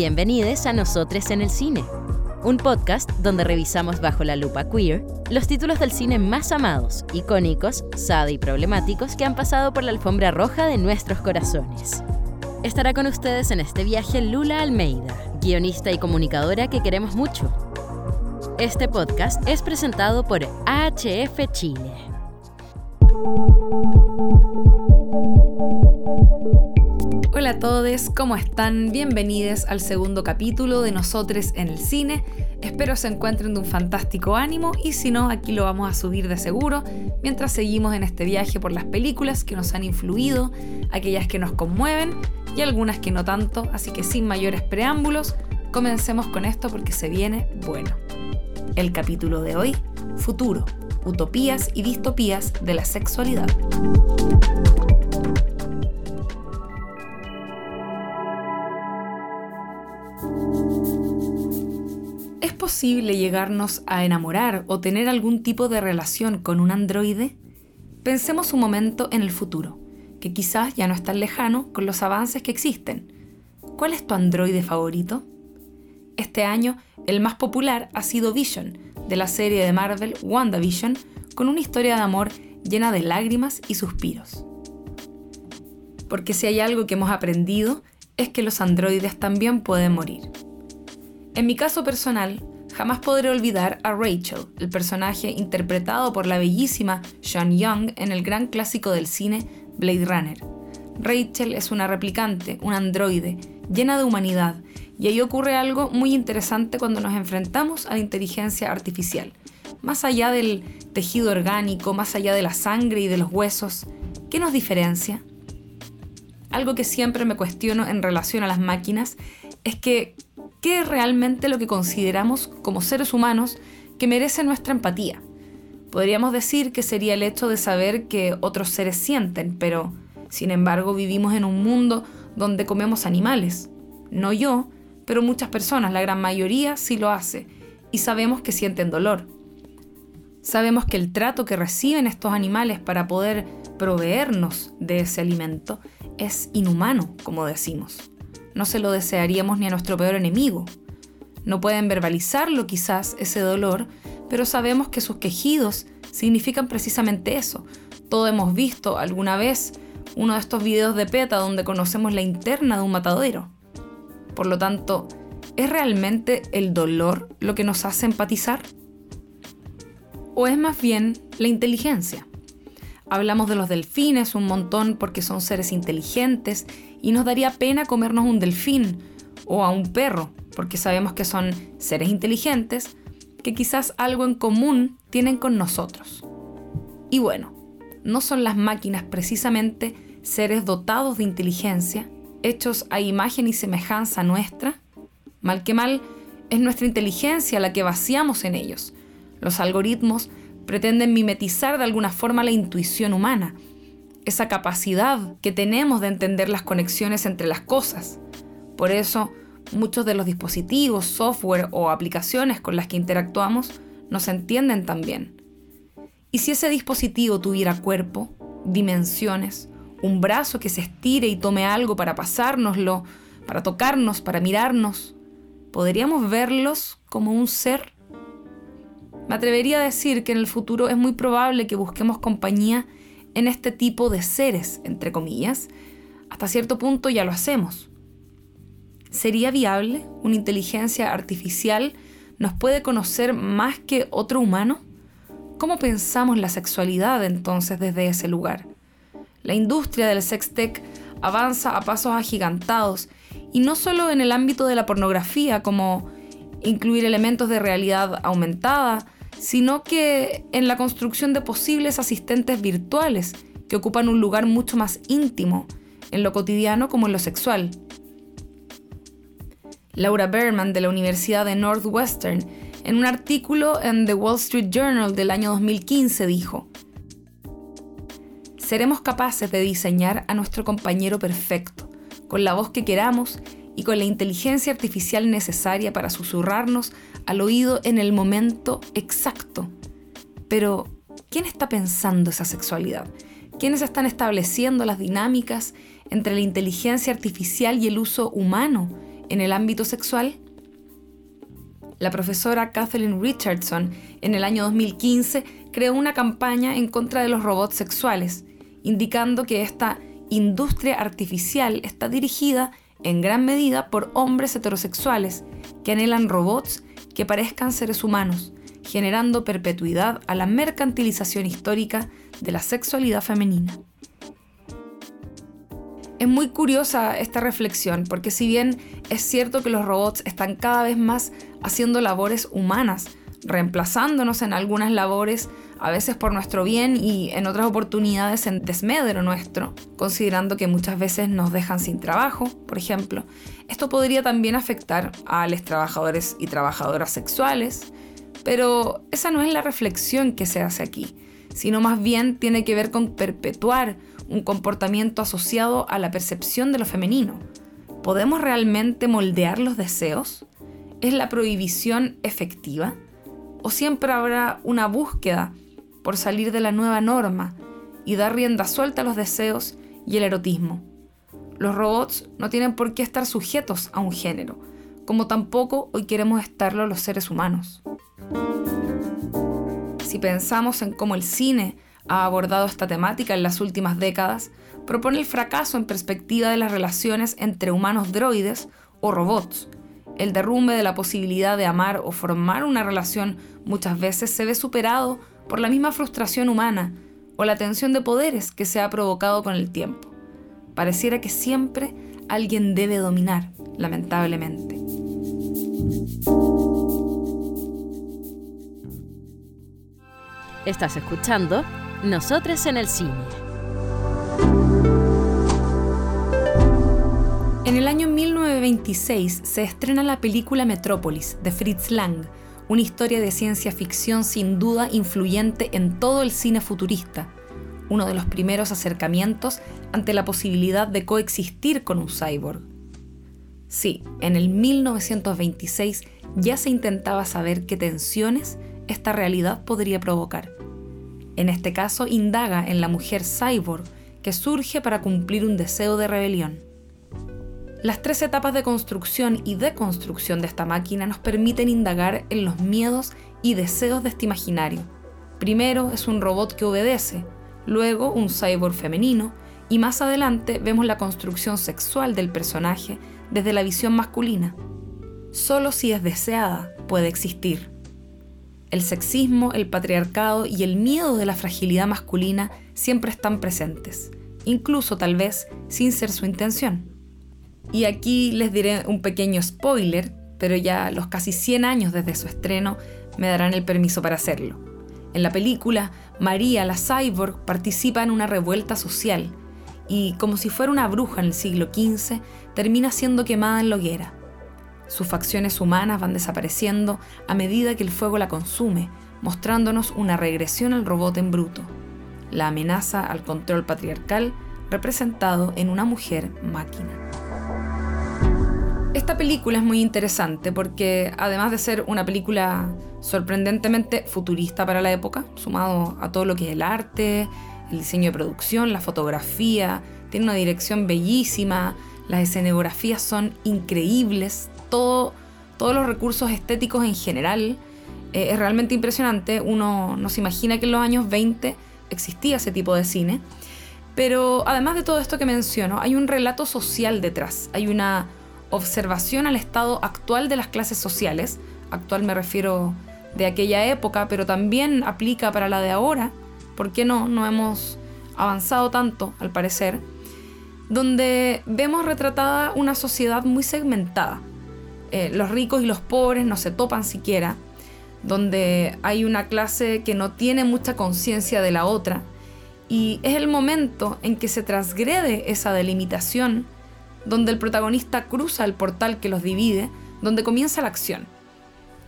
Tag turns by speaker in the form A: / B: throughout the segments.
A: Bienvenidos a Nosotros en el Cine, un podcast donde revisamos bajo la lupa queer los títulos del cine más amados, icónicos, sad y problemáticos que han pasado por la alfombra roja de nuestros corazones. Estará con ustedes en este viaje Lula Almeida, guionista y comunicadora que queremos mucho. Este podcast es presentado por AHF Chile.
B: Hola a todos, ¿cómo están? Bienvenidos al segundo capítulo de Nosotros en el Cine. Espero se encuentren de un fantástico ánimo y si no, aquí lo vamos a subir de seguro mientras seguimos en este viaje por las películas que nos han influido, aquellas que nos conmueven y algunas que no tanto, así que sin mayores preámbulos, comencemos con esto porque se viene bueno. El capítulo de hoy, Futuro, Utopías y Distopías de la Sexualidad. ¿Es posible llegarnos a enamorar o tener algún tipo de relación con un androide? Pensemos un momento en el futuro, que quizás ya no es tan lejano con los avances que existen. ¿Cuál es tu androide favorito? Este año, el más popular ha sido Vision, de la serie de Marvel WandaVision, con una historia de amor llena de lágrimas y suspiros. Porque si hay algo que hemos aprendido es que los androides también pueden morir. En mi caso personal, jamás podré olvidar a Rachel, el personaje interpretado por la bellísima Sean Young en el gran clásico del cine Blade Runner. Rachel es una replicante, un androide, llena de humanidad, y ahí ocurre algo muy interesante cuando nos enfrentamos a la inteligencia artificial. Más allá del tejido orgánico, más allá de la sangre y de los huesos, ¿qué nos diferencia? Algo que siempre me cuestiono en relación a las máquinas es que, ¿qué es realmente lo que consideramos como seres humanos que merece nuestra empatía? Podríamos decir que sería el hecho de saber que otros seres sienten, pero sin embargo vivimos en un mundo donde comemos animales. No yo, pero muchas personas, la gran mayoría, sí lo hace, y sabemos que sienten dolor. Sabemos que el trato que reciben estos animales para poder proveernos de ese alimento es inhumano, como decimos. No se lo desearíamos ni a nuestro peor enemigo. No pueden verbalizarlo quizás ese dolor, pero sabemos que sus quejidos significan precisamente eso. Todos hemos visto alguna vez uno de estos videos de PETA donde conocemos la interna de un matadero. Por lo tanto, ¿es realmente el dolor lo que nos hace empatizar? ¿O es más bien la inteligencia? Hablamos de los delfines un montón porque son seres inteligentes y nos daría pena comernos un delfín o a un perro porque sabemos que son seres inteligentes que quizás algo en común tienen con nosotros. Y bueno, ¿no son las máquinas precisamente seres dotados de inteligencia, hechos a imagen y semejanza nuestra? Mal que mal, es nuestra inteligencia la que vaciamos en ellos. Los algoritmos pretenden mimetizar de alguna forma la intuición humana, esa capacidad que tenemos de entender las conexiones entre las cosas. Por eso, muchos de los dispositivos, software o aplicaciones con las que interactuamos no se entienden tan bien. ¿Y si ese dispositivo tuviera cuerpo, dimensiones, un brazo que se estire y tome algo para pasárnoslo, para tocarnos, para mirarnos? ¿Podríamos verlos como un ser? Me atrevería a decir que en el futuro es muy probable que busquemos compañía en este tipo de seres, entre comillas. Hasta cierto punto ya lo hacemos. ¿Sería viable una inteligencia artificial nos puede conocer más que otro humano? ¿Cómo pensamos la sexualidad entonces desde ese lugar? La industria del sextech avanza a pasos agigantados y no solo en el ámbito de la pornografía como incluir elementos de realidad aumentada, sino que en la construcción de posibles asistentes virtuales que ocupan un lugar mucho más íntimo en lo cotidiano como en lo sexual. Laura Berman de la Universidad de Northwestern, en un artículo en The Wall Street Journal del año 2015 dijo, Seremos capaces de diseñar a nuestro compañero perfecto, con la voz que queramos y con la inteligencia artificial necesaria para susurrarnos al oído en el momento exacto. Pero, ¿quién está pensando esa sexualidad? ¿Quiénes están estableciendo las dinámicas entre la inteligencia artificial y el uso humano en el ámbito sexual? La profesora Kathleen Richardson en el año 2015 creó una campaña en contra de los robots sexuales, indicando que esta industria artificial está dirigida en gran medida por hombres heterosexuales que anhelan robots que parezcan seres humanos, generando perpetuidad a la mercantilización histórica de la sexualidad femenina. Es muy curiosa esta reflexión porque si bien es cierto que los robots están cada vez más haciendo labores humanas, reemplazándonos en algunas labores, a veces por nuestro bien y en otras oportunidades en desmedro nuestro, considerando que muchas veces nos dejan sin trabajo, por ejemplo. Esto podría también afectar a los trabajadores y trabajadoras sexuales, pero esa no es la reflexión que se hace aquí, sino más bien tiene que ver con perpetuar un comportamiento asociado a la percepción de lo femenino. ¿Podemos realmente moldear los deseos? ¿Es la prohibición efectiva? ¿O siempre habrá una búsqueda por salir de la nueva norma y dar rienda suelta a los deseos y el erotismo? Los robots no tienen por qué estar sujetos a un género, como tampoco hoy queremos estarlo los seres humanos. Si pensamos en cómo el cine ha abordado esta temática en las últimas décadas, propone el fracaso en perspectiva de las relaciones entre humanos droides o robots. El derrumbe de la posibilidad de amar o formar una relación muchas veces se ve superado por la misma frustración humana o la tensión de poderes que se ha provocado con el tiempo. Pareciera que siempre alguien debe dominar, lamentablemente.
A: Estás escuchando Nosotros en el cine.
B: En el año 1926 se estrena la película Metrópolis de Fritz Lang, una historia de ciencia ficción sin duda influyente en todo el cine futurista, uno de los primeros acercamientos ante la posibilidad de coexistir con un cyborg. Sí, en el 1926 ya se intentaba saber qué tensiones esta realidad podría provocar. En este caso, indaga en la mujer cyborg que surge para cumplir un deseo de rebelión. Las tres etapas de construcción y deconstrucción de esta máquina nos permiten indagar en los miedos y deseos de este imaginario. Primero es un robot que obedece, luego un cyborg femenino y más adelante vemos la construcción sexual del personaje desde la visión masculina. Solo si es deseada puede existir. El sexismo, el patriarcado y el miedo de la fragilidad masculina siempre están presentes, incluso tal vez sin ser su intención. Y aquí les diré un pequeño spoiler, pero ya los casi 100 años desde su estreno me darán el permiso para hacerlo. En la película, María, la cyborg, participa en una revuelta social y, como si fuera una bruja en el siglo XV, termina siendo quemada en la hoguera. Sus facciones humanas van desapareciendo a medida que el fuego la consume, mostrándonos una regresión al robot en bruto, la amenaza al control patriarcal representado en una mujer máquina. Esta película es muy interesante porque además de ser una película sorprendentemente futurista para la época, sumado a todo lo que es el arte, el diseño de producción, la fotografía, tiene una dirección bellísima, las escenografías son increíbles, todo, todos los recursos estéticos en general. Eh, es realmente impresionante. Uno no se imagina que en los años 20 existía ese tipo de cine. Pero además de todo esto que menciono, hay un relato social detrás. Hay una observación al estado actual de las clases sociales. Actual me refiero de aquella época, pero también aplica para la de ahora. ¿Por qué no? No hemos avanzado tanto, al parecer. Donde vemos retratada una sociedad muy segmentada eh, los ricos y los pobres no se topan siquiera, donde hay una clase que no tiene mucha conciencia de la otra, y es el momento en que se transgrede esa delimitación, donde el protagonista cruza el portal que los divide, donde comienza la acción.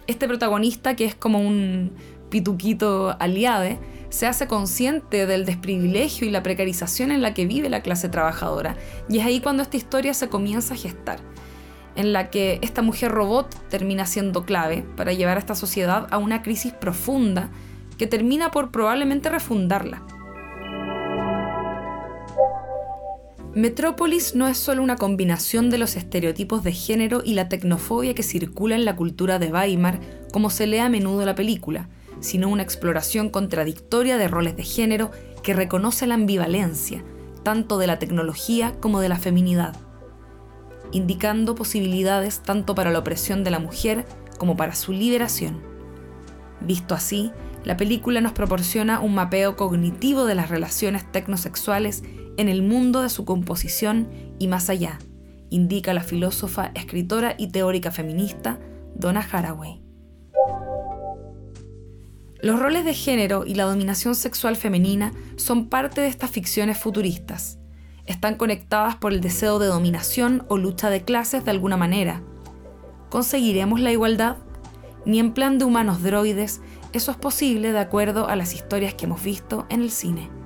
B: Este protagonista, que es como un pituquito aliade, se hace consciente del desprivilegio y la precarización en la que vive la clase trabajadora, y es ahí cuando esta historia se comienza a gestar en la que esta mujer robot termina siendo clave para llevar a esta sociedad a una crisis profunda que termina por probablemente refundarla. Metrópolis no es solo una combinación de los estereotipos de género y la tecnofobia que circula en la cultura de Weimar, como se lee a menudo la película, sino una exploración contradictoria de roles de género que reconoce la ambivalencia, tanto de la tecnología como de la feminidad, indicando posibilidades tanto para la opresión de la mujer como para su liberación. Visto así, la película nos proporciona un mapeo cognitivo de las relaciones tecnosexuales en el mundo de su composición y más allá, indica la filósofa, escritora y teórica feminista Donna Haraway. Los roles de género y la dominación sexual femenina son parte de estas ficciones futuristas. Están conectadas por el deseo de dominación o lucha de clases de alguna manera. ¿Conseguiremos la igualdad? Ni en plan de humanos droides, eso es posible de acuerdo a las historias que hemos visto en el cine.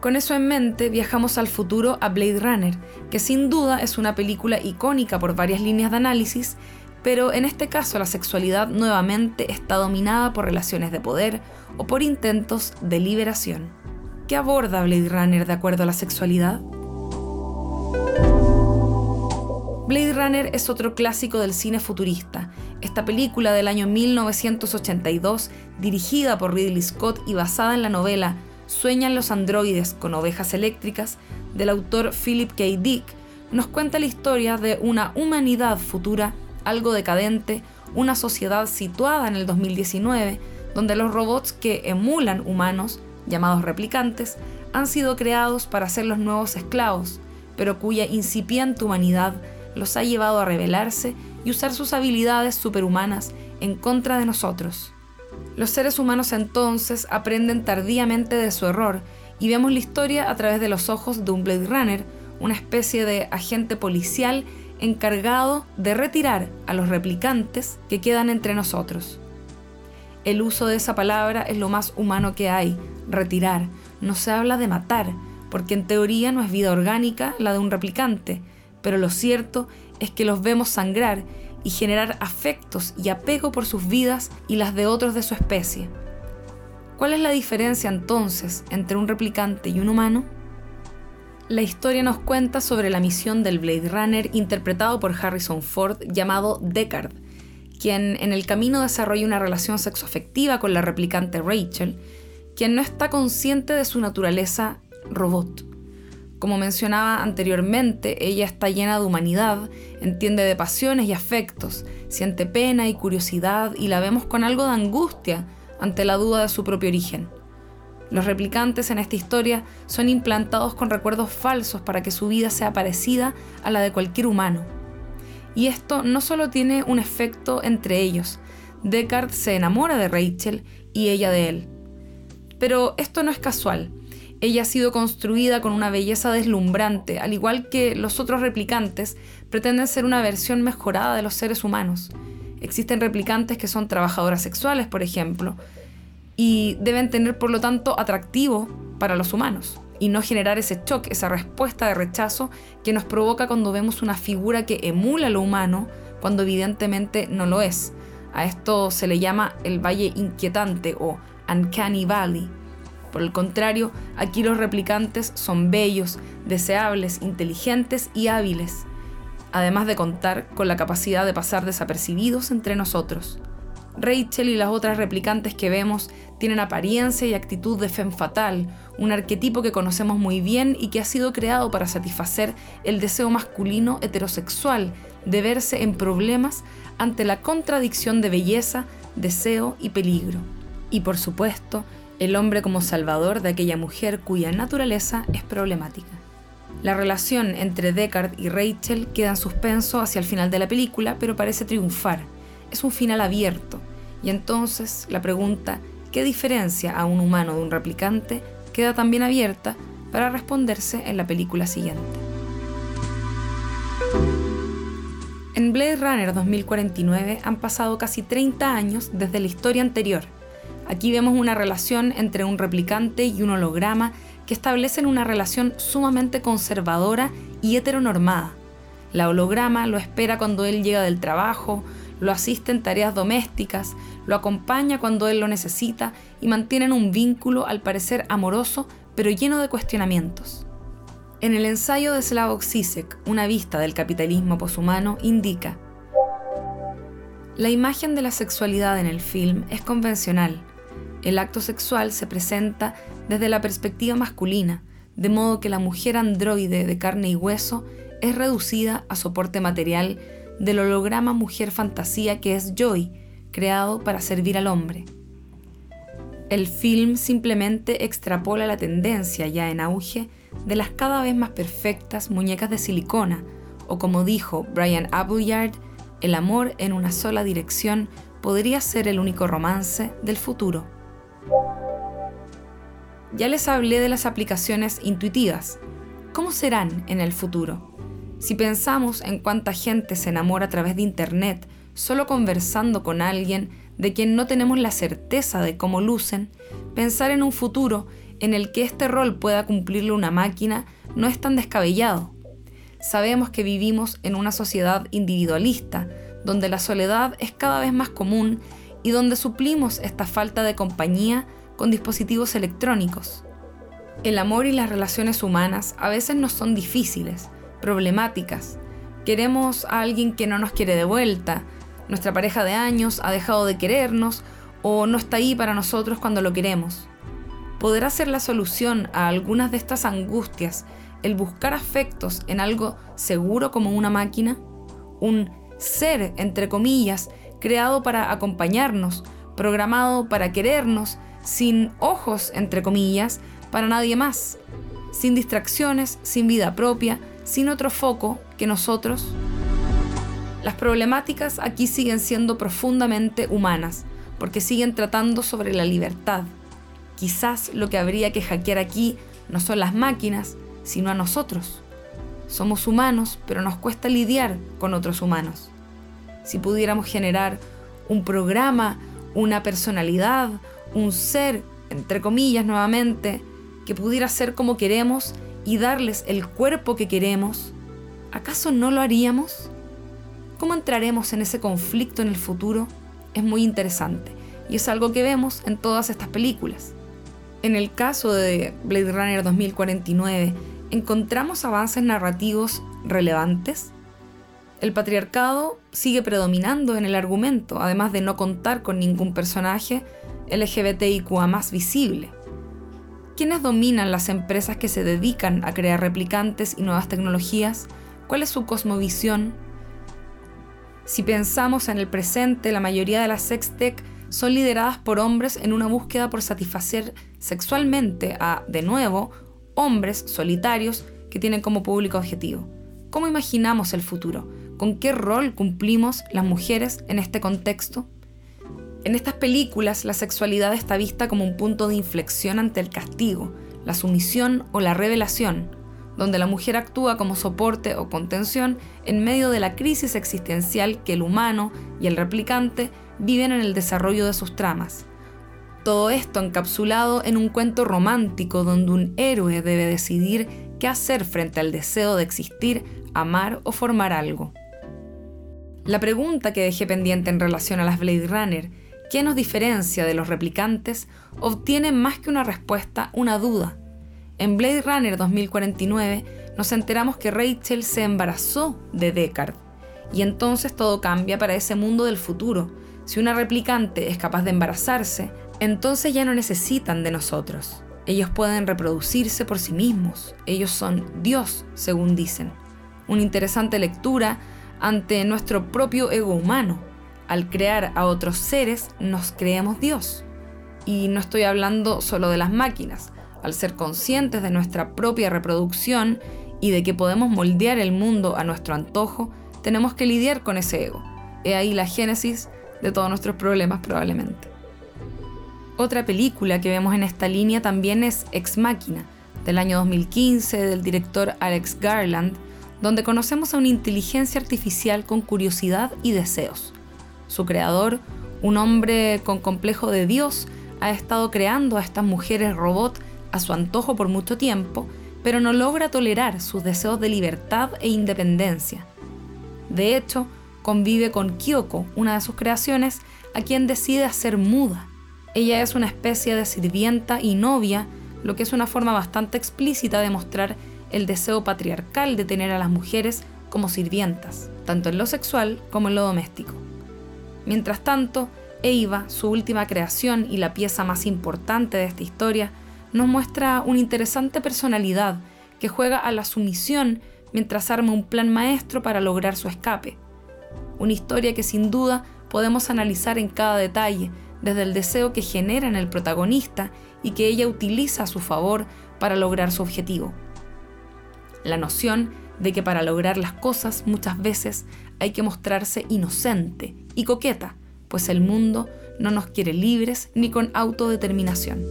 B: Con eso en mente, viajamos al futuro a Blade Runner, que sin duda es una película icónica por varias líneas de análisis pero en este caso la sexualidad nuevamente está dominada por relaciones de poder o por intentos de liberación. ¿Qué aborda Blade Runner de acuerdo a la sexualidad? Blade Runner es otro clásico del cine futurista. Esta película del año 1982, dirigida por Ridley Scott y basada en la novela Sueñan los androides con ovejas eléctricas, del autor Philip K. Dick, nos cuenta la historia de una humanidad futura algo decadente, una sociedad situada en el 2019, donde los robots que emulan humanos, llamados replicantes, han sido creados para ser los nuevos esclavos, pero cuya incipiente humanidad los ha llevado a rebelarse y usar sus habilidades superhumanas en contra de nosotros. Los seres humanos entonces aprenden tardíamente de su error y vemos la historia a través de los ojos de un Blade Runner, una especie de agente policial encargado de retirar a los replicantes que quedan entre nosotros. El uso de esa palabra es lo más humano que hay, retirar. No se habla de matar, porque en teoría no es vida orgánica la de un replicante, pero lo cierto es que los vemos sangrar y generar afectos y apego por sus vidas y las de otros de su especie. ¿Cuál es la diferencia entonces entre un replicante y un humano? La historia nos cuenta sobre la misión del Blade Runner interpretado por Harrison Ford llamado Deckard, quien en el camino desarrolla una relación sexoafectiva con la replicante Rachel, quien no está consciente de su naturaleza robot. Como mencionaba anteriormente, ella está llena de humanidad, entiende de pasiones y afectos, siente pena y curiosidad y la vemos con algo de angustia ante la duda de su propio origen. Los replicantes en esta historia son implantados con recuerdos falsos para que su vida sea parecida a la de cualquier humano. Y esto no solo tiene un efecto entre ellos, Descartes se enamora de Rachel y ella de él. Pero esto no es casual. Ella ha sido construida con una belleza deslumbrante, al igual que los otros replicantes pretenden ser una versión mejorada de los seres humanos. Existen replicantes que son trabajadoras sexuales, por ejemplo, y deben tener por lo tanto atractivo para los humanos y no generar ese shock, esa respuesta de rechazo que nos provoca cuando vemos una figura que emula lo humano cuando evidentemente no lo es. A esto se le llama el valle inquietante o uncanny valley. Por el contrario, aquí los replicantes son bellos, deseables, inteligentes y hábiles, además de contar con la capacidad de pasar desapercibidos entre nosotros. Rachel y las otras replicantes que vemos tienen apariencia y actitud de femme fatal, un arquetipo que conocemos muy bien y que ha sido creado para satisfacer el deseo masculino heterosexual de verse en problemas ante la contradicción de belleza, deseo y peligro. Y por supuesto, el hombre como salvador de aquella mujer cuya naturaleza es problemática. La relación entre Deckard y Rachel queda en suspenso hacia el final de la película, pero parece triunfar es un final abierto, y entonces la pregunta ¿qué diferencia a un humano de un replicante? queda también abierta para responderse en la película siguiente. En Blade Runner 2049 han pasado casi 30 años desde la historia anterior. Aquí vemos una relación entre un replicante y un holograma que establecen una relación sumamente conservadora y heteronormada. La holograma lo espera cuando él llega del trabajo, lo asiste en tareas domésticas, lo acompaña cuando él lo necesita y mantienen un vínculo al parecer amoroso pero lleno de cuestionamientos. En el ensayo de Slavoj Zizek, Una vista del capitalismo poshumano, indica La imagen de la sexualidad en el film es convencional. El acto sexual se presenta desde la perspectiva masculina, de modo que la mujer androide de carne y hueso es reducida a soporte material del holograma mujer fantasía que es Joy, creado para servir al hombre. El film simplemente extrapola la tendencia ya en auge de las cada vez más perfectas muñecas de silicona, o como dijo Brian Appleyard, el amor en una sola dirección podría ser el único romance del futuro. Ya les hablé de las aplicaciones intuitivas. ¿Cómo serán en el futuro? Si pensamos en cuánta gente se enamora a través de Internet solo conversando con alguien de quien no tenemos la certeza de cómo lucen, pensar en un futuro en el que este rol pueda cumplirle una máquina no es tan descabellado. Sabemos que vivimos en una sociedad individualista, donde la soledad es cada vez más común y donde suplimos esta falta de compañía con dispositivos electrónicos. El amor y las relaciones humanas a veces nos son difíciles, problemáticas. Queremos a alguien que no nos quiere de vuelta, nuestra pareja de años ha dejado de querernos o no está ahí para nosotros cuando lo queremos. ¿Podrá ser la solución a algunas de estas angustias el buscar afectos en algo seguro como una máquina? Un ser, entre comillas, creado para acompañarnos, programado para querernos, sin ojos, entre comillas, para nadie más, sin distracciones, sin vida propia, sin otro foco que nosotros. Las problemáticas aquí siguen siendo profundamente humanas, porque siguen tratando sobre la libertad. Quizás lo que habría que hackear aquí no son las máquinas, sino a nosotros. Somos humanos, pero nos cuesta lidiar con otros humanos. Si pudiéramos generar un programa, una personalidad, un ser, entre comillas nuevamente, que pudiera ser como queremos y darles el cuerpo que queremos, ¿acaso no lo haríamos? ¿Cómo entraremos en ese conflicto en el futuro? Es muy interesante y es algo que vemos en todas estas películas. En el caso de Blade Runner 2049, ¿encontramos avances narrativos relevantes? El patriarcado sigue predominando en el argumento, además de no contar con ningún personaje LGBTIQA más visible. ¿Quiénes dominan las empresas que se dedican a crear replicantes y nuevas tecnologías? ¿Cuál es su cosmovisión? Si pensamos en el presente, la mayoría de las sextech son lideradas por hombres en una búsqueda por satisfacer sexualmente a, de nuevo, hombres solitarios que tienen como público objetivo. ¿Cómo imaginamos el futuro? ¿Con qué rol cumplimos las mujeres en este contexto? En estas películas la sexualidad está vista como un punto de inflexión ante el castigo, la sumisión o la revelación, donde la mujer actúa como soporte o contención en medio de la crisis existencial que el humano y el replicante viven en el desarrollo de sus tramas. Todo esto encapsulado en un cuento romántico donde un héroe debe decidir qué hacer frente al deseo de existir, amar o formar algo. La pregunta que dejé pendiente en relación a las Blade Runner, ¿qué nos diferencia de los replicantes?, obtiene más que una respuesta, una duda en Blade Runner 2049 nos enteramos que Rachel se embarazó de Deckard. Y entonces todo cambia para ese mundo del futuro. Si una replicante es capaz de embarazarse, entonces ya no necesitan de nosotros. Ellos pueden reproducirse por sí mismos. Ellos son Dios, según dicen. Una interesante lectura ante nuestro propio ego humano. Al crear a otros seres, nos creemos Dios. Y no estoy hablando solo de las máquinas al ser conscientes de nuestra propia reproducción y de que podemos moldear el mundo a nuestro antojo, tenemos que lidiar con ese ego. He ahí la génesis de todos nuestros problemas probablemente. Otra película que vemos en esta línea también es Ex Máquina, del año 2015, del director Alex Garland, donde conocemos a una inteligencia artificial con curiosidad y deseos. Su creador, un hombre con complejo de Dios, ha estado creando a estas mujeres robot a su antojo por mucho tiempo, pero no logra tolerar sus deseos de libertad e independencia. De hecho, convive con Kyoko, una de sus creaciones, a quien decide hacer muda. Ella es una especie de sirvienta y novia, lo que es una forma bastante explícita de mostrar el deseo patriarcal de tener a las mujeres como sirvientas, tanto en lo sexual como en lo doméstico. Mientras tanto, Eva, su última creación y la pieza más importante de esta historia, nos muestra una interesante personalidad que juega a la sumisión mientras arma un plan maestro para lograr su escape. Una historia que sin duda podemos analizar en cada detalle, desde el deseo que genera en el protagonista y que ella utiliza a su favor para lograr su objetivo. La noción de que para lograr las cosas muchas veces hay que mostrarse inocente y coqueta, pues el mundo no nos quiere libres ni con autodeterminación.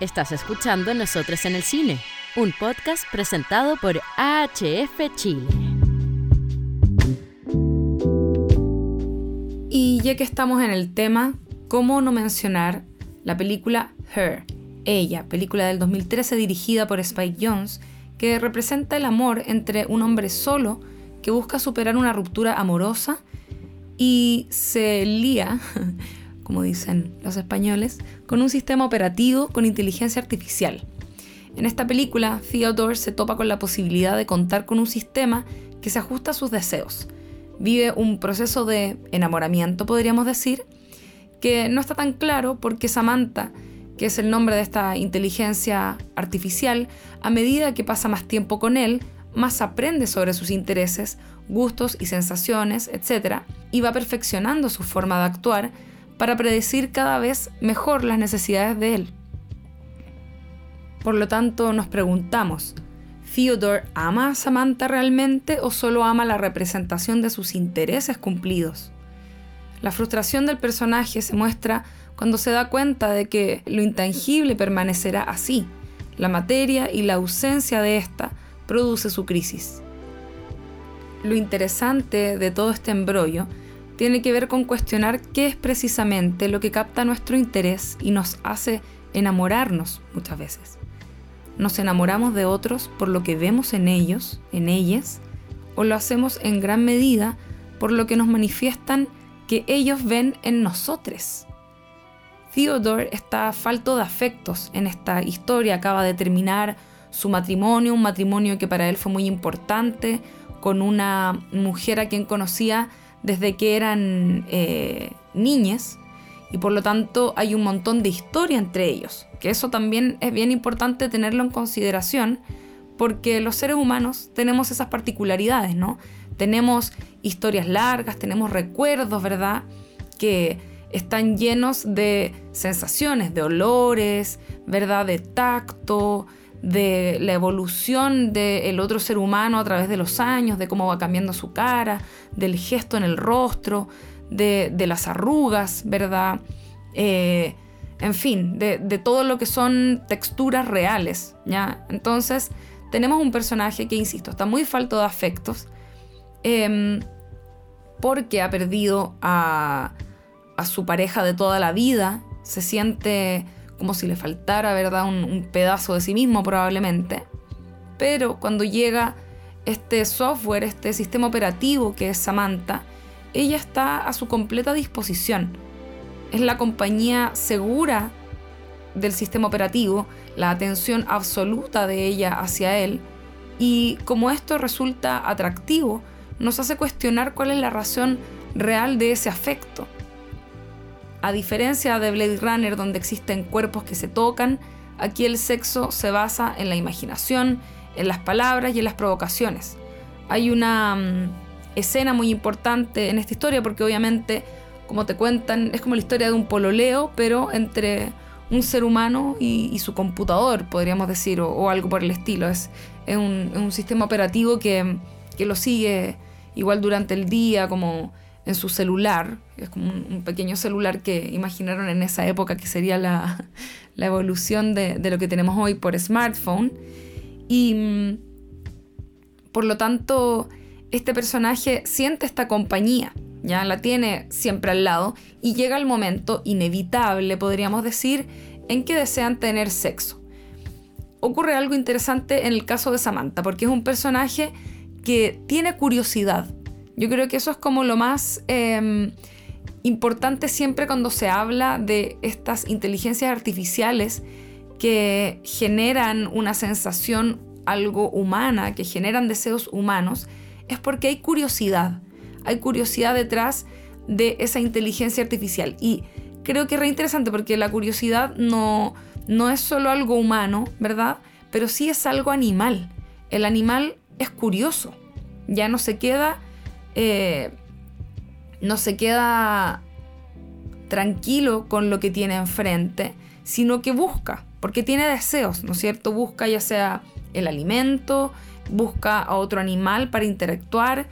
A: Estás escuchando Nosotros en el Cine, un podcast presentado por AHF Chile.
B: Y ya que estamos en el tema, ¿cómo no mencionar la película Her? Ella, película del 2013 dirigida por Spike Jones, que representa el amor entre un hombre solo que busca superar una ruptura amorosa y se lía como dicen los españoles, con un sistema operativo con inteligencia artificial. En esta película, Theodore se topa con la posibilidad de contar con un sistema que se ajusta a sus deseos. Vive un proceso de enamoramiento, podríamos decir, que no está tan claro porque Samantha, que es el nombre de esta inteligencia artificial, a medida que pasa más tiempo con él, más aprende sobre sus intereses, gustos y sensaciones, etc., y va perfeccionando su forma de actuar para predecir cada vez mejor las necesidades de él. Por lo tanto, nos preguntamos, ¿Theodore ama a Samantha realmente o solo ama la representación de sus intereses cumplidos? La frustración del personaje se muestra cuando se da cuenta de que lo intangible permanecerá así. La materia y la ausencia de ésta produce su crisis. Lo interesante de todo este embrollo tiene que ver con cuestionar qué es precisamente lo que capta nuestro interés y nos hace enamorarnos muchas veces. Nos enamoramos de otros por lo que vemos en ellos, en ellas, o lo hacemos en gran medida por lo que nos manifiestan que ellos ven en nosotros. Theodore está falto de afectos en esta historia, acaba de terminar su matrimonio, un matrimonio que para él fue muy importante, con una mujer a quien conocía desde que eran eh, niñas y por lo tanto hay un montón de historia entre ellos, que eso también es bien importante tenerlo en consideración porque los seres humanos tenemos esas particularidades, ¿no? Tenemos historias largas, tenemos recuerdos, ¿verdad? Que están llenos de sensaciones, de olores, ¿verdad? De tacto, de la evolución del otro ser humano a través de los años, de cómo va cambiando su cara, del gesto en el rostro, de, las arrugas, ¿verdad? Eh, en fin, de, todo lo que son texturas reales, ¿ya? Entonces, tenemos un personaje que, insisto, está muy falto de afectos, em, porque ha perdido a, a su pareja de toda la vida, se siente como si le faltara, ¿verdad? Un, pedazo de sí mismo probablemente. Pero cuando llega este software, este sistema operativo que es Samantha, ella está a su completa disposición. Es la compañía segura del sistema operativo, la atención absoluta de ella hacia él. Y como esto resulta atractivo, nos hace cuestionar cuál es la razón real de ese afecto. A diferencia de Blade Runner donde existen cuerpos que se tocan, aquí el sexo se basa en la imaginación, en las palabras y en las provocaciones. Hay una mm, escena muy importante en esta historia porque obviamente, como te cuentan, es como la historia de un pololeo, pero entre un ser humano y, su computador, podríamos decir, o, algo por el estilo. Es, un, sistema operativo que, que lo sigue igual durante el día, como en su celular, es como un, pequeño celular que imaginaron en esa época que sería la, evolución de, lo que tenemos hoy por smartphone. Y mm, por lo tanto, este personaje siente esta compañía, ya la tiene siempre al lado y llega el momento inevitable, podríamos decir, en que desean tener sexo. Ocurre algo interesante en el caso de Samantha, porque es un personaje que tiene curiosidad, yo creo que eso es como lo más em, importante siempre cuando se habla de estas inteligencias artificiales que generan una sensación algo humana, que generan deseos humanos, es porque hay curiosidad. Hay curiosidad detrás de esa inteligencia artificial. Y creo que es re interesante porque la curiosidad no, no es solo algo humano, ¿verdad? Pero sí es algo animal. El animal es curioso. Ya no se queda. Eh, no se queda tranquilo con lo que tiene enfrente, sino que busca, porque tiene deseos, ¿no es cierto? Busca ya sea el alimento, busca a otro animal para interactuar.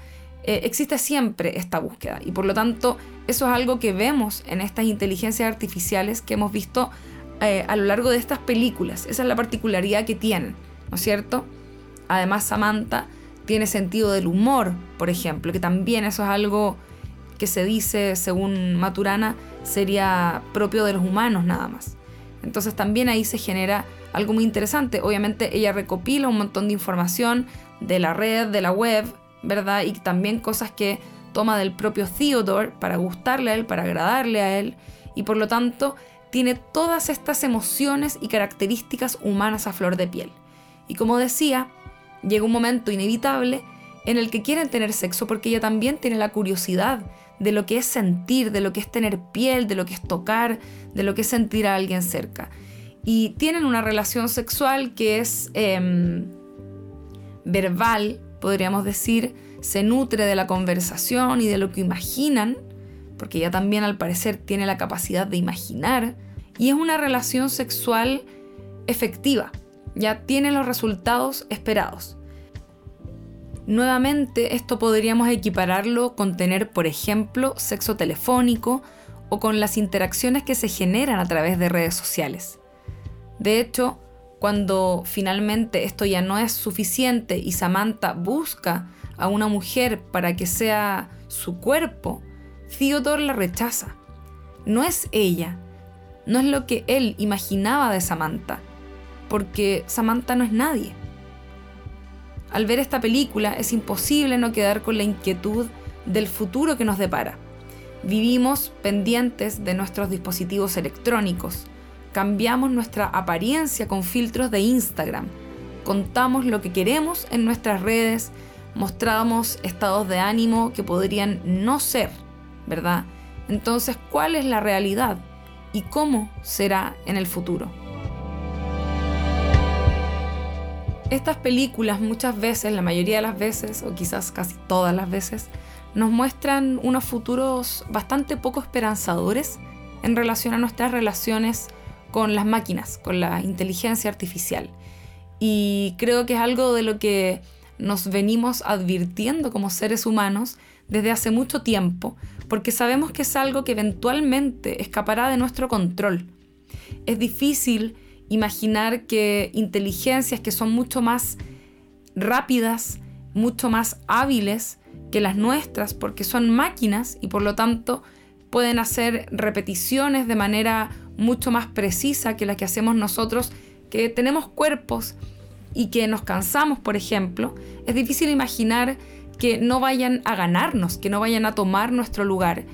B: Eh, existe siempre esta búsqueda y por lo tanto eso es algo que vemos en estas inteligencias artificiales que hemos visto eh, a lo largo de estas películas. Esa es la particularidad que tienen, ¿no es cierto? Además Samantha tiene sentido del humor, por ejemplo, que también eso es algo que se dice, según Maturana, sería propio de los humanos nada más. Entonces también ahí se genera algo muy interesante. Obviamente ella recopila un montón de información de la red, de la web, ¿verdad? Y también cosas que toma del propio Theodore para gustarle a él, para agradarle a él. Y por lo tanto tiene todas estas emociones y características humanas a flor de piel. Y como decía, llega un momento inevitable en el que quieren tener sexo porque ella también tiene la curiosidad de lo que es sentir, de lo que es tener piel, de lo que es tocar, de lo que es sentir a alguien cerca. Y tienen una relación sexual que es em, verbal, podríamos decir, se nutre de la conversación y de lo que imaginan, porque ella también al parecer tiene la capacidad de imaginar, y es una relación sexual efectiva, ya tiene los resultados esperados. Nuevamente, esto podríamos equipararlo con tener, por ejemplo, sexo telefónico o con las interacciones que se generan a través de redes sociales. De hecho, cuando finalmente esto ya no es suficiente y Samantha busca a una mujer para que sea su cuerpo, Theodore la rechaza. No es ella, no es lo que él imaginaba de Samantha, porque Samantha no es nadie. Al ver esta película es imposible no quedar con la inquietud del futuro que nos depara. Vivimos pendientes de nuestros dispositivos electrónicos, cambiamos nuestra apariencia con filtros de Instagram, contamos lo que queremos en nuestras redes, mostramos estados de ánimo que podrían no ser, ¿verdad? Entonces, ¿cuál es la realidad y cómo será en el futuro? Estas películas muchas veces, la mayoría de las veces, o quizás casi todas las veces, nos muestran unos futuros bastante poco esperanzadores en relación a nuestras relaciones con las máquinas, con la inteligencia artificial. Y creo que es algo de lo que nos venimos advirtiendo como seres humanos desde hace mucho tiempo, porque sabemos que es algo que eventualmente escapará de nuestro control. Es difícil imaginar que inteligencias que son mucho más rápidas, mucho más hábiles que las nuestras, porque son máquinas y por lo tanto pueden hacer repeticiones de manera mucho más precisa que la que hacemos nosotros, que tenemos cuerpos y que nos cansamos, por ejemplo, es difícil imaginar que no vayan a ganarnos, que no vayan a tomar nuestro lugar.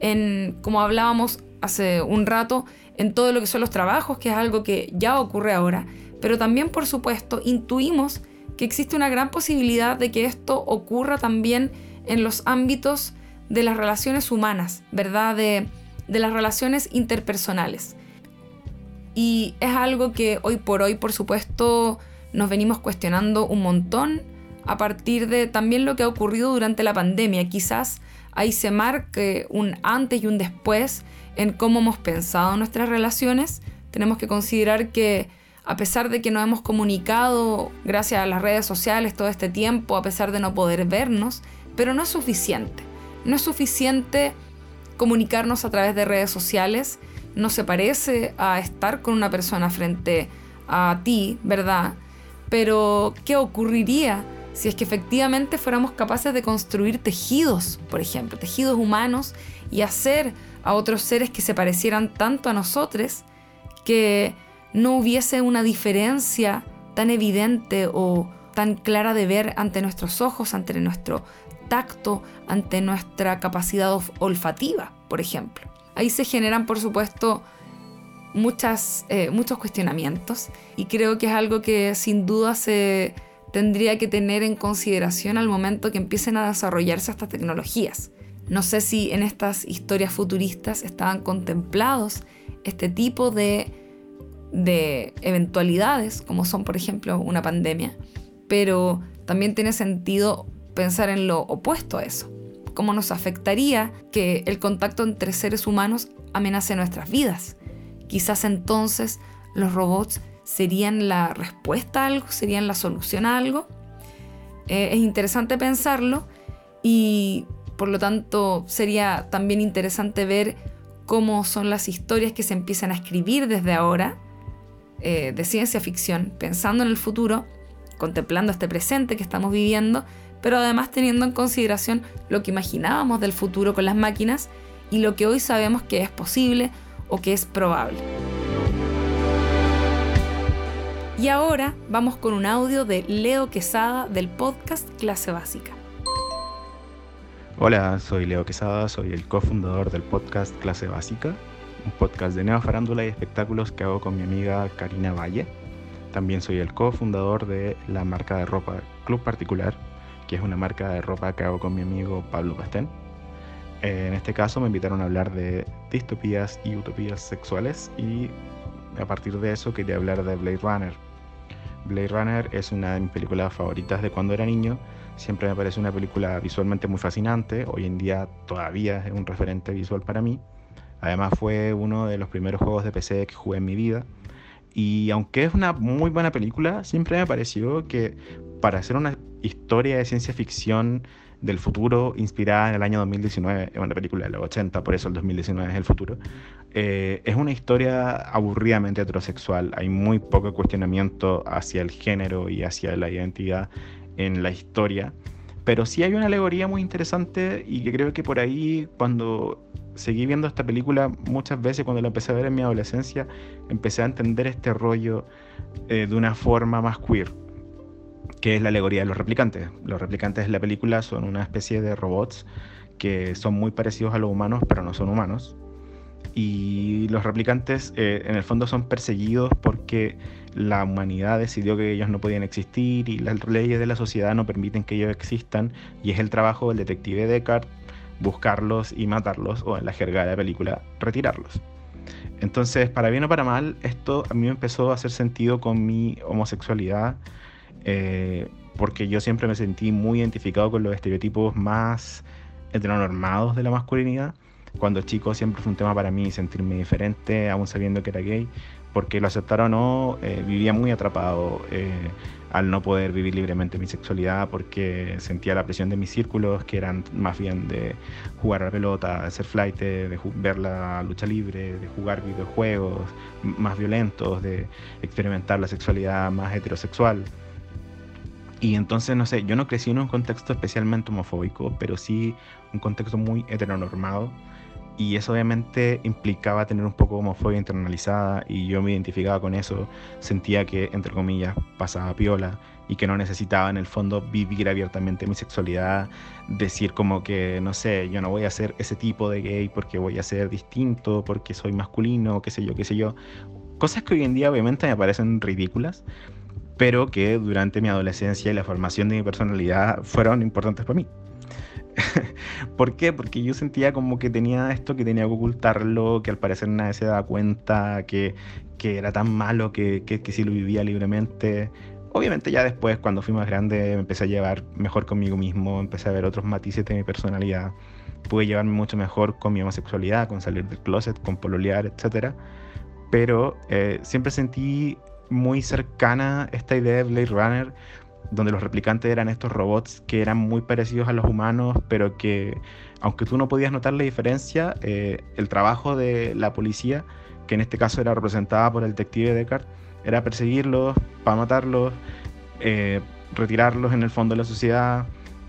B: En, como hablábamos hace un rato, en todo lo que son los trabajos, que es algo que ya ocurre ahora, pero también, por supuesto, intuimos que existe una gran posibilidad de que esto ocurra también en los ámbitos de las relaciones humanas, ¿verdad? De, de las relaciones interpersonales. Y es algo que hoy por hoy, por supuesto, nos venimos cuestionando un montón a partir de también lo que ha ocurrido durante la pandemia. Quizás ahí se marque un antes y un después en cómo hemos pensado nuestras relaciones, tenemos que considerar que a pesar de que nos hemos comunicado gracias a las redes sociales todo este tiempo, a pesar de no poder vernos, pero no es suficiente. No es suficiente comunicarnos a través de redes sociales, no se parece a estar con una persona frente a ti, ¿verdad? Pero, ¿qué ocurriría si es que efectivamente fuéramos capaces de construir tejidos, por ejemplo, tejidos humanos y hacer a otros seres que se parecieran tanto a nosotros que no hubiese una diferencia tan evidente o tan clara de ver ante nuestros ojos, ante nuestro tacto, ante nuestra capacidad olfativa, por ejemplo. Ahí se generan, por supuesto, eh, muchos cuestionamientos y creo que es algo que sin duda se tendría que tener en consideración al momento que empiecen a desarrollarse estas tecnologías. No sé si en estas historias futuristas estaban contemplados este tipo de, de eventualidades, como son por ejemplo una pandemia, pero también tiene sentido pensar en lo opuesto a eso. ¿Cómo nos afectaría que el contacto entre seres humanos amenace nuestras vidas? Quizás entonces los robots serían la respuesta a algo, serían la solución a algo. Eh, es interesante pensarlo y por lo tanto sería también interesante ver cómo son las historias que se empiezan a escribir desde ahora eh, de ciencia ficción, pensando en el futuro, contemplando este presente que estamos viviendo, pero además teniendo en consideración lo que imaginábamos del futuro con las máquinas y lo que hoy sabemos que es posible o que es probable. Y ahora vamos con un audio de Leo Quesada del podcast Clase Básica.
C: Hola, soy Leo Quesada, soy el cofundador del podcast Clase Básica, un podcast de neofarándula y espectáculos que hago con mi amiga Karina Valle. También soy el cofundador de la marca de ropa Club Particular, que es una marca de ropa que hago con mi amigo Pablo Pastén. Eh, en este caso me invitaron a hablar de distopías y utopías sexuales y a partir de eso quería hablar de Blade Runner. Blade Runner es una de mis películas favoritas de cuando era niño. Siempre me parece una película visualmente muy fascinante. Hoy en día todavía es un referente visual para mí. Además fue uno de los primeros juegos de PC que jugué en mi vida. Y aunque es una muy buena película, siempre me pareció que para hacer una historia de ciencia ficción del futuro inspirada en el año 2019, es una película de los 80, por eso el 2019 es el futuro. Eh, es una historia aburridamente heterosexual, hay muy poco cuestionamiento hacia el género y hacia la identidad en la historia, pero sí hay una alegoría muy interesante y que creo que por ahí cuando seguí viendo esta película muchas veces cuando la empecé a ver en mi adolescencia, empecé a entender este rollo eh, de una forma más queer que es la alegoría de los replicantes. Los replicantes de la película son una especie de robots que son muy parecidos a los humanos, pero no son humanos. Y los replicantes eh, en el fondo son perseguidos porque la humanidad decidió que ellos no podían existir y las leyes de la sociedad no permiten que ellos existan y es el trabajo del detective Deckard buscarlos y matarlos o en la jerga de la película retirarlos. Entonces, para bien o para mal, esto a mí me empezó a hacer sentido con mi homosexualidad eh, porque yo siempre me sentí muy identificado con los estereotipos más heteronormados de la masculinidad. Cuando chico siempre fue un tema para mí sentirme diferente, aún sabiendo que era gay, porque lo aceptara o no, eh, vivía muy atrapado eh, al no poder vivir libremente mi sexualidad, porque sentía la presión de mis círculos, que eran más bien de jugar a la pelota, hacer flight, de ver la lucha libre, de jugar videojuegos más violentos, de experimentar la sexualidad más heterosexual. Y entonces, no sé, yo no crecí en un contexto especialmente homofóbico, pero sí un contexto muy heteronormado. Y eso obviamente implicaba tener un poco homofobia internalizada y yo me identificaba con eso. Sentía que, entre comillas, pasaba piola y que no necesitaba en el fondo vivir abiertamente mi sexualidad, decir como que, no sé, yo no voy a ser ese tipo de gay porque voy a ser distinto, porque soy masculino, qué sé yo, qué sé yo. Cosas que hoy en día obviamente me parecen ridículas, pero que durante mi adolescencia y la formación de mi personalidad fueron importantes para mí. ¿Por qué? Porque yo sentía como que tenía esto, que tenía que ocultarlo, que al parecer nadie se daba cuenta, que, que era tan malo que, que, que, si lo vivía libremente. Obviamente ya después, cuando fui más grande, me empecé a llevar mejor conmigo mismo, empecé a ver otros matices de mi personalidad, pude llevarme mucho mejor con mi homosexualidad, con salir del closet, con pololear, etc. Pero eh, siempre sentí muy cercana esta idea de Blade Runner, donde los replicantes eran estos robots que eran muy parecidos a los humanos, pero que, aunque tú no podías notar la diferencia, eh, el trabajo de la policía, que en este caso era representada por el detective Deckard, era perseguirlos, para matarlos, eh, retirarlos en el fondo de la sociedad,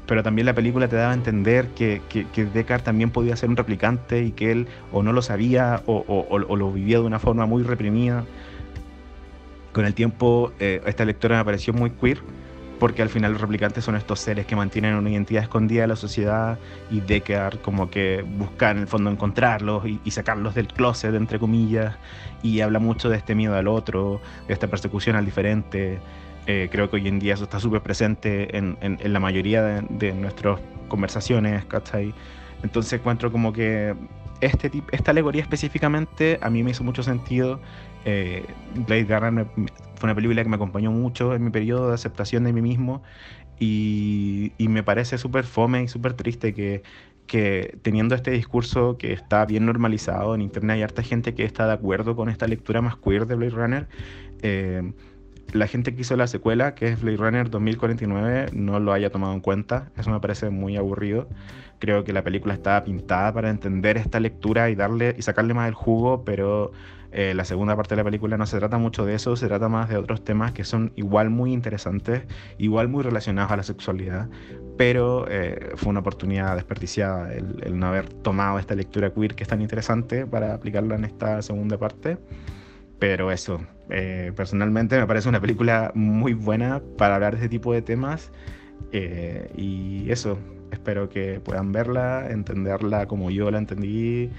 C: pero también la película te daba a entender que, que, Deckard también podía ser un replicante y que él o no lo sabía o, o lo vivía de una forma muy reprimida. Con el tiempo eh, esta lectora me pareció muy queer porque al final los replicantes son estos seres que mantienen una identidad escondida de la sociedad y Deckard como que busca en el fondo encontrarlos y, sacarlos del closet, entre comillas, y habla mucho de este miedo al otro, de esta persecución al diferente. Eh, creo que hoy en día eso está súper presente en, en, la mayoría de, de nuestras conversaciones, ¿cachai? Entonces encuentro como que este tipo, esta alegoría específicamente a mí me hizo mucho sentido. Eh, Blade Runner una película que me acompañó mucho en mi periodo de aceptación de mí mismo y, y me parece súper fome y súper triste que, que teniendo este discurso que está bien normalizado en internet hay harta gente que está de acuerdo con esta lectura más queer de Blade Runner. Eh, la gente que hizo la secuela, que es Blade Runner 2049, no lo haya tomado en cuenta. Eso me parece muy aburrido. Creo que la película estaba pintada para entender esta lectura y darle y sacarle más el jugo, pero eh, la segunda parte de la película no se trata mucho de eso, se trata más de otros temas que son igual muy interesantes, igual muy relacionados a la sexualidad, pero eh, fue una oportunidad desperdiciada el, el no haber tomado esta lectura queer que es tan interesante para aplicarla en esta segunda parte. Pero eso, eh, personalmente me parece una película muy buena para hablar de este tipo de temas. Eh, y eso, espero que puedan verla, entenderla como yo la entendí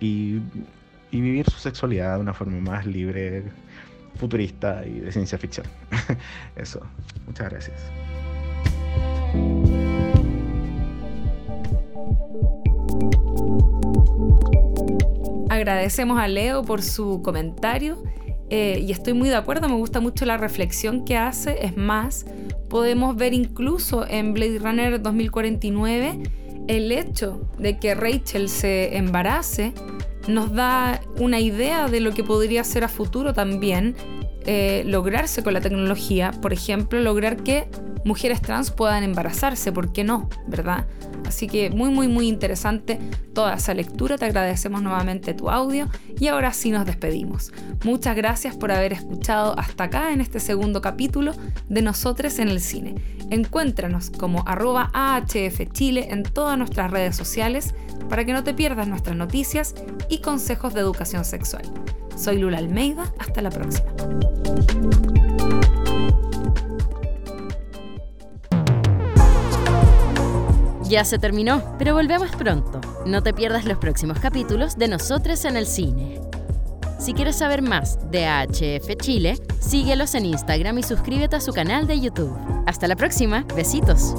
C: y, y vivir su sexualidad de una forma más libre, futurista y de ciencia ficción. eso, muchas gracias.
B: Agradecemos a Leo por su comentario eh, y estoy muy de acuerdo, me gusta mucho la reflexión que hace. Es más, podemos ver incluso en Blade Runner 2049 el hecho de que Rachel se embarace nos da una idea de lo que podría ser a futuro también eh, lograrse con la tecnología. Por ejemplo, lograr que mujeres trans puedan embarazarse, ¿por qué no? ¿Verdad? Así que muy, muy, muy interesante toda esa lectura. Te agradecemos nuevamente tu audio y ahora sí nos despedimos. Muchas gracias por haber escuchado hasta acá en este segundo capítulo de Nosotros en el Cine. Encuéntranos como arroba AHF Chile en todas nuestras redes sociales para que no te pierdas nuestras noticias y consejos de educación sexual. Soy Lula Almeida, hasta la próxima.
A: Ya se terminó, pero volvemos pronto. No te pierdas los próximos capítulos de Nosotros en el Cine. Si quieres saber más de AHF Chile, síguelos en Instagram y suscríbete a su canal de YouTube. Hasta la próxima, besitos.